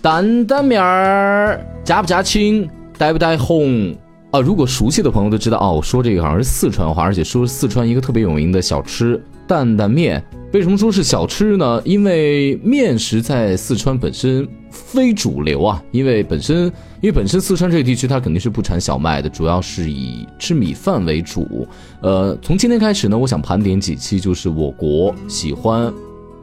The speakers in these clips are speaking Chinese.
担担面儿，加不加青，带不带红啊？如果熟悉的朋友都知道哦，我说这个好像是四川话，而且说是四川一个特别有名的小吃担担面。为什么说是小吃呢？因为面食在四川本身非主流啊，因为本身因为本身四川这个地区它肯定是不产小麦的，主要是以吃米饭为主。呃，从今天开始呢，我想盘点几期，就是我国喜欢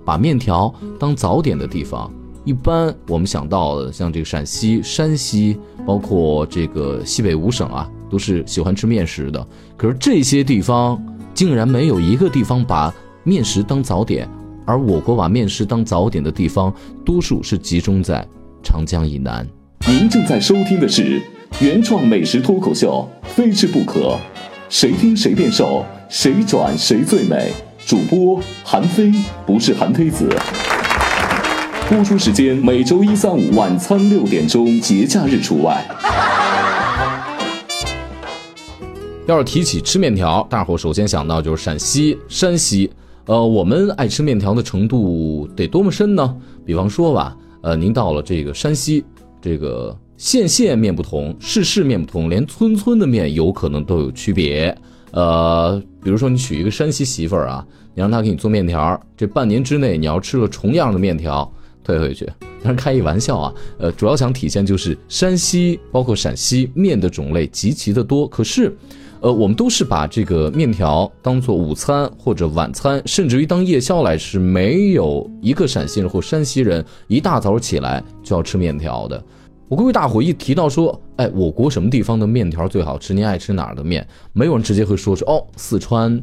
把面条当早点的地方。一般我们想到的，像这个陕西、山西，包括这个西北五省啊，都是喜欢吃面食的。可是这些地方竟然没有一个地方把面食当早点，而我国把面食当早点的地方，多数是集中在长江以南。您正在收听的是原创美食脱口秀《非吃不可》，谁听谁变瘦，谁转谁最美。主播韩非，不是韩非子。播出时间每周一、三、五晚餐六点钟，节假日除外。要是提起吃面条，大伙首先想到就是陕西、山西。呃，我们爱吃面条的程度得多么深呢？比方说吧，呃，您到了这个山西，这个县县面不同，市市面不同，连村村的面有可能都有区别。呃，比如说你娶一个山西媳妇儿啊，你让她给你做面条，这半年之内你要吃了重样的面条，退回去。当然开一玩笑啊，呃，主要想体现就是山西包括陕西面的种类极其的多，可是。呃，我们都是把这个面条当做午餐或者晚餐，甚至于当夜宵来吃。没有一个陕西人或山西人一大早起来就要吃面条的。我估计大伙一提到说，哎，我国什么地方的面条最好吃？您爱吃哪儿的面？没有人直接会说是哦，四川、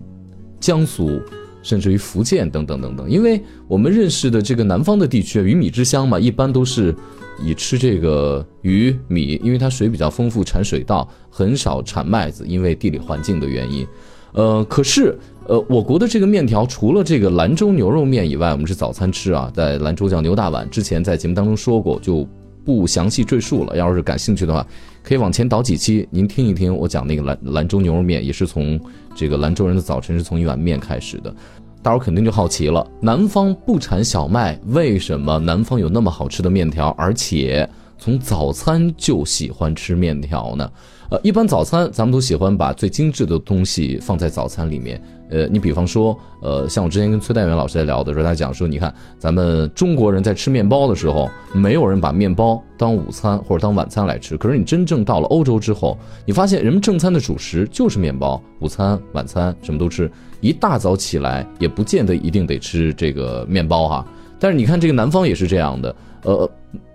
江苏。甚至于福建等等等等，因为我们认识的这个南方的地区，鱼米之乡嘛，一般都是以吃这个鱼米，因为它水比较丰富，产水稻，很少产麦子，因为地理环境的原因。呃，可是呃，我国的这个面条，除了这个兰州牛肉面以外，我们是早餐吃啊，在兰州叫牛大碗，之前在节目当中说过，就不详细赘述了。要是感兴趣的话，可以往前倒几期，您听一听我讲那个兰兰州牛肉面，也是从。这个兰州人的早晨是从一碗面开始的，大伙肯定就好奇了：南方不产小麦，为什么南方有那么好吃的面条，而且从早餐就喜欢吃面条呢？呃，一般早餐咱们都喜欢把最精致的东西放在早餐里面。呃，你比方说，呃，像我之前跟崔代元老师在聊的时候，他讲说，你看咱们中国人在吃面包的时候，没有人把面包当午餐或者当晚餐来吃。可是你真正到了欧洲之后，你发现人们正餐的主食就是面包，午餐、晚餐什么都吃。一大早起来也不见得一定得吃这个面包哈。但是你看这个南方也是这样的，呃，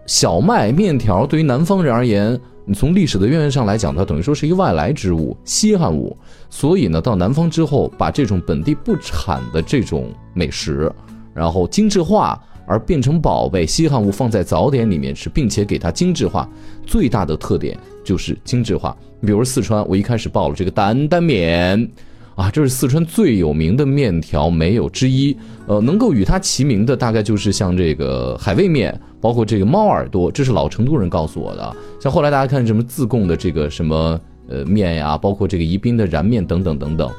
小麦面条对于南方人而言。你从历史的渊源上来讲，它等于说是一个外来之物、稀罕物，所以呢，到南方之后，把这种本地不产的这种美食，然后精致化，而变成宝贝、稀罕物，放在早点里面吃，并且给它精致化，最大的特点就是精致化。比如四川，我一开始报了这个担担面。啊，这是四川最有名的面条，没有之一。呃，能够与它齐名的，大概就是像这个海味面，包括这个猫耳朵，这是老成都人告诉我的。像后来大家看什么自贡的这个什么呃面呀，包括这个宜宾的燃面等等等等。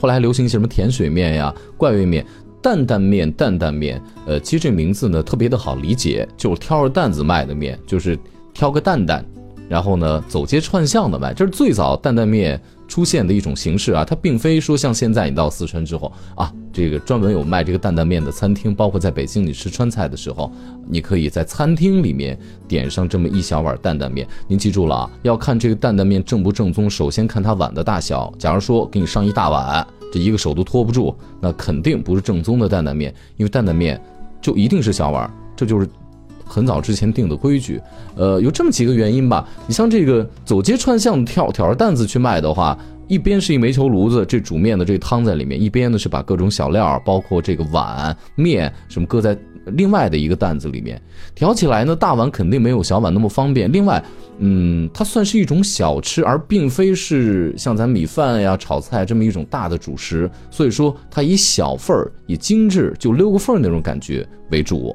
后来还流行什么甜水面呀、怪味面、担担面、担担面。呃，其实这名字呢特别的好理解，就是挑着担子卖的面，就是挑个担担，然后呢走街串巷的卖。这是最早担担面。出现的一种形式啊，它并非说像现在你到四川之后啊，这个专门有卖这个担担面的餐厅，包括在北京你吃川菜的时候，你可以在餐厅里面点上这么一小碗担担面。您记住了啊，要看这个担担面正不正宗，首先看它碗的大小。假如说给你上一大碗，这一个手都托不住，那肯定不是正宗的担担面，因为担担面就一定是小碗，这就是。很早之前定的规矩，呃，有这么几个原因吧。你像这个走街串巷挑挑着担子去卖的话，一边是一煤球炉子，这煮面的这汤在里面；一边呢是把各种小料，包括这个碗面什么搁在另外的一个担子里面。挑起来呢，大碗肯定没有小碗那么方便。另外，嗯，它算是一种小吃，而并非是像咱米饭呀、炒菜这么一种大的主食。所以说，它以小份儿、以精致就溜个缝那种感觉为主。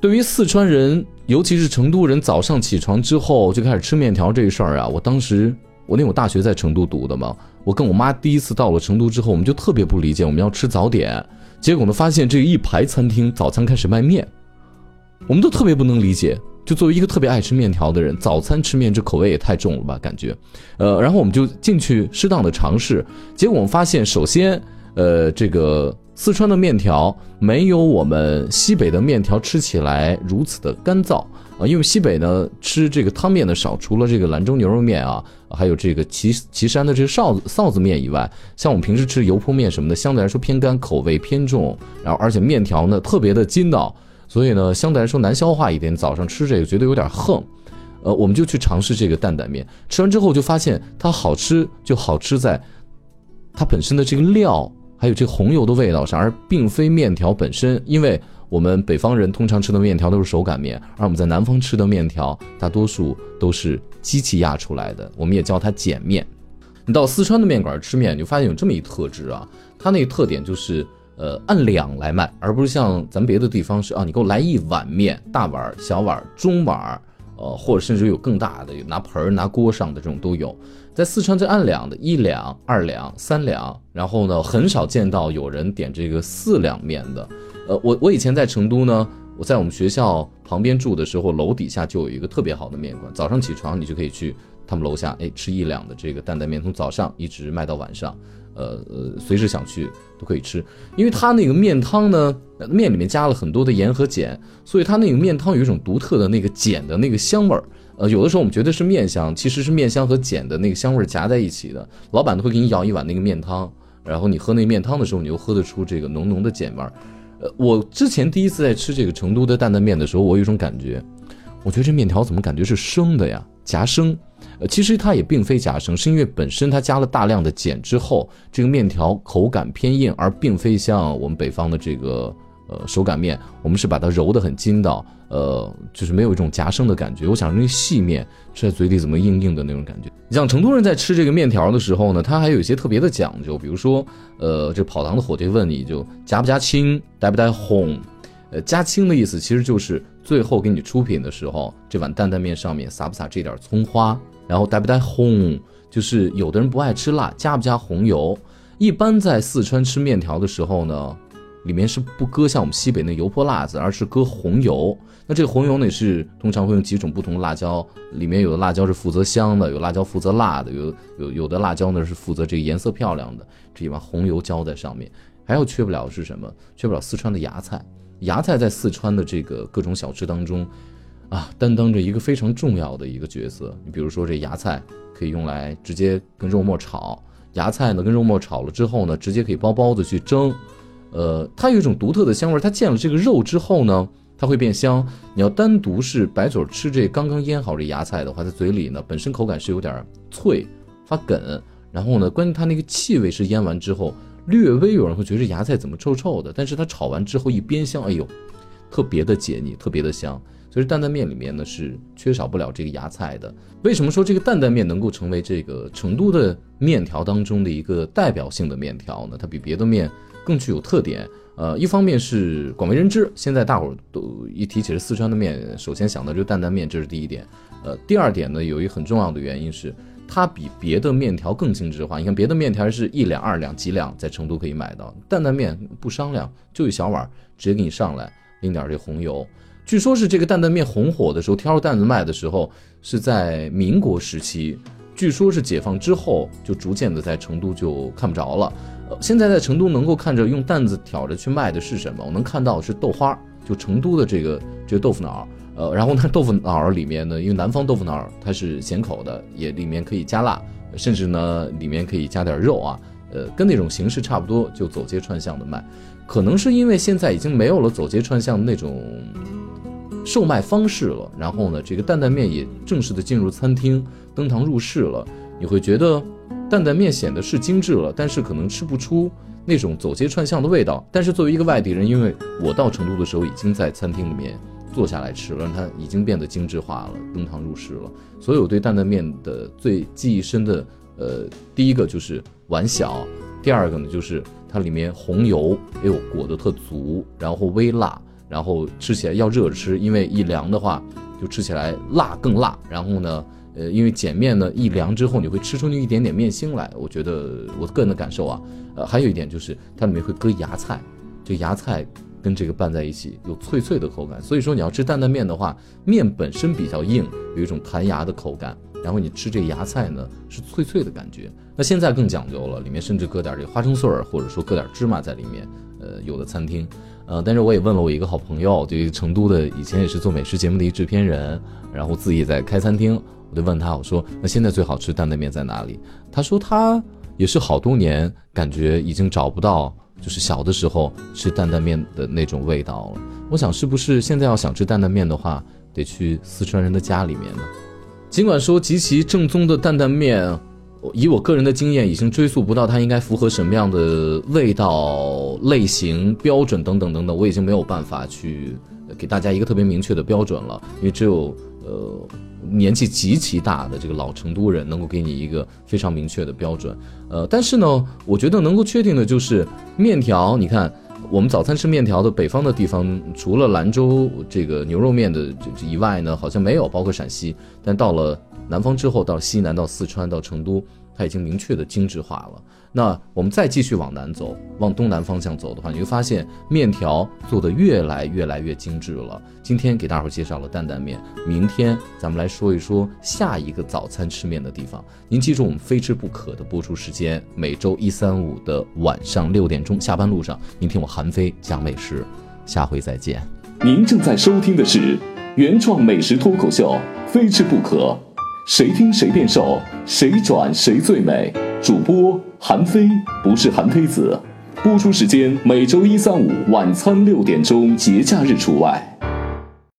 对于四川人，尤其是成都人，早上起床之后就开始吃面条这事儿啊，我当时我那我大学在成都读的嘛，我跟我妈第一次到了成都之后，我们就特别不理解，我们要吃早点，结果呢发现这一排餐厅早餐开始卖面，我们都特别不能理解，就作为一个特别爱吃面条的人，早餐吃面这口味也太重了吧？感觉，呃，然后我们就进去适当的尝试，结果我们发现，首先，呃，这个四川的面条没有我们西北的面条吃起来如此的干燥啊，因为西北呢吃这个汤面的少，除了这个兰州牛肉面啊，还有这个岐岐山的这个臊子臊子面以外，像我们平时吃油泼面什么的，相对来说偏干，口味偏重，然后而且面条呢特别的筋道。所以呢，相对来说难消化一点，早上吃这个觉得有点横，呃，我们就去尝试这个担担面，吃完之后就发现它好吃，就好吃在它本身的这个料，还有这红油的味道上，而并非面条本身。因为我们北方人通常吃的面条都是手擀面，而我们在南方吃的面条大多数都是机器压出来的，我们也叫它碱面。你到四川的面馆吃面，你就发现有这么一特质啊，它那个特点就是。呃，按两来卖，而不是像咱别的地方是啊，你给我来一碗面，大碗、小碗、中碗，呃，或者甚至有更大的，有拿盆儿、拿锅上的这种都有。在四川，这按两的，一两、二两、三两，然后呢，很少见到有人点这个四两面的。呃，我我以前在成都呢，我在我们学校旁边住的时候，楼底下就有一个特别好的面馆，早上起床你就可以去他们楼下，哎，吃一两的这个担担面，从早上一直卖到晚上。呃呃，随时想去都可以吃，因为它那个面汤呢，面里面加了很多的盐和碱，所以它那个面汤有一种独特的那个碱的那个香味儿。呃，有的时候我们觉得是面香，其实是面香和碱的那个香味儿夹在一起的。老板都会给你舀一碗那个面汤，然后你喝那面汤的时候，你又喝得出这个浓浓的碱味儿。呃，我之前第一次在吃这个成都的担担面的时候，我有一种感觉，我觉得这面条怎么感觉是生的呀，夹生。呃，其实它也并非夹生，是因为本身它加了大量的碱之后，这个面条口感偏硬，而并非像我们北方的这个呃手擀面，我们是把它揉得很筋道，呃，就是没有一种夹生的感觉。我想那细面吃在嘴里怎么硬硬的那种感觉。你像成都人在吃这个面条的时候呢，他还有一些特别的讲究，比如说，呃，这跑堂的伙计问你就加不加青，带不带红，呃，加青的意思其实就是最后给你出品的时候，这碗担担面上面撒不撒这点葱花。然后带不带红，就是有的人不爱吃辣，加不加红油？一般在四川吃面条的时候呢，里面是不搁像我们西北那油泼辣子，而是搁红油。那这个红油呢是通常会用几种不同的辣椒，里面有的辣椒是负责香的，有辣椒负责辣的，有有有的辣椒呢是负责这个颜色漂亮的。这一碗红油浇在上面，还有缺不了是什么？缺不了四川的芽菜。芽菜在四川的这个各种小吃当中。啊，担当着一个非常重要的一个角色。你比如说，这芽菜可以用来直接跟肉末炒，芽菜呢跟肉末炒了之后呢，直接可以包包子去蒸。呃，它有一种独特的香味。它见了这个肉之后呢，它会变香。你要单独是白嘴吃这刚刚腌好这芽菜的话，在嘴里呢本身口感是有点脆发梗。然后呢，关键它那个气味是腌完之后略微有人会觉得这芽菜怎么臭臭的，但是它炒完之后一煸香，哎呦，特别的解腻，特别的香。所以担担面里面呢是缺少不了这个芽菜的。为什么说这个担担面能够成为这个成都的面条当中的一个代表性的面条呢？它比别的面更具有特点。呃，一方面是广为人知，现在大伙儿都一提起是四川的面，首先想到就是担担面，这是第一点。呃，第二点呢，有一很重要的原因是它比别的面条更精致化。你看别的面条是一两、二两、几两在成都可以买到，担担面不商量，就一小碗直接给你上来，淋点这红油。据说，是这个担担面红火的时候，挑着担子卖的时候，是在民国时期。据说，是解放之后，就逐渐的在成都就看不着了。现在在成都能够看着用担子挑着去卖的是什么？我能看到是豆花，就成都的这个这个豆腐脑。呃，然后呢，豆腐脑里面呢，因为南方豆腐脑它是咸口的，也里面可以加辣，甚至呢里面可以加点肉啊。呃，跟那种形式差不多，就走街串巷的卖。可能是因为现在已经没有了走街串巷的那种。售卖方式了，然后呢，这个担担面也正式的进入餐厅登堂入室了。你会觉得担担面显得是精致了，但是可能吃不出那种走街串巷的味道。但是作为一个外地人，因为我到成都的时候已经在餐厅里面坐下来吃了，它已经变得精致化了，登堂入室了。所以我对担担面的最记忆深的，呃，第一个就是碗小，第二个呢就是它里面红油，哎呦裹得特足，然后微辣。然后吃起来要热着吃，因为一凉的话，就吃起来辣更辣。然后呢，呃，因为碱面呢一凉之后，你会吃出那一点点面腥来。我觉得我个人的感受啊，呃，还有一点就是它里面会搁芽菜，这芽菜跟这个拌在一起，有脆脆的口感。所以说你要吃担担面的话，面本身比较硬，有一种弹牙的口感，然后你吃这芽菜呢是脆脆的感觉。那现在更讲究了，里面甚至搁点这花生碎儿，或者说搁点芝麻在里面。呃，有的餐厅，呃，但是我也问了我一个好朋友，就成都的，以前也是做美食节目的一制片人，然后自己在开餐厅，我就问他，我说那现在最好吃担担面在哪里？他说他也是好多年，感觉已经找不到。就是小的时候吃担担面的那种味道了。我想是不是现在要想吃担担面的话，得去四川人的家里面呢？尽管说极其正宗的担担面，以我个人的经验，已经追溯不到它应该符合什么样的味道类型标准等等等等，我已经没有办法去给大家一个特别明确的标准了，因为只有呃。年纪极其大的这个老成都人能够给你一个非常明确的标准，呃，但是呢，我觉得能够确定的就是面条。你看，我们早餐吃面条的北方的地方，除了兰州这个牛肉面的这以外呢，好像没有，包括陕西。但到了南方之后，到西南，到四川，到成都。它已经明确的精致化了。那我们再继续往南走，往东南方向走的话，你会发现面条做的越来越来越精致了。今天给大伙介绍了担担面，明天咱们来说一说下一个早餐吃面的地方。您记住我们非吃不可的播出时间，每周一、三、五的晚上六点钟，下班路上，您听我韩飞讲美食。下回再见。您正在收听的是原创美食脱口秀，非吃不可。谁听谁变瘦，谁转谁最美。主播韩非不是韩非子，播出时间每周一、三、五晚餐六点钟，节假日除外。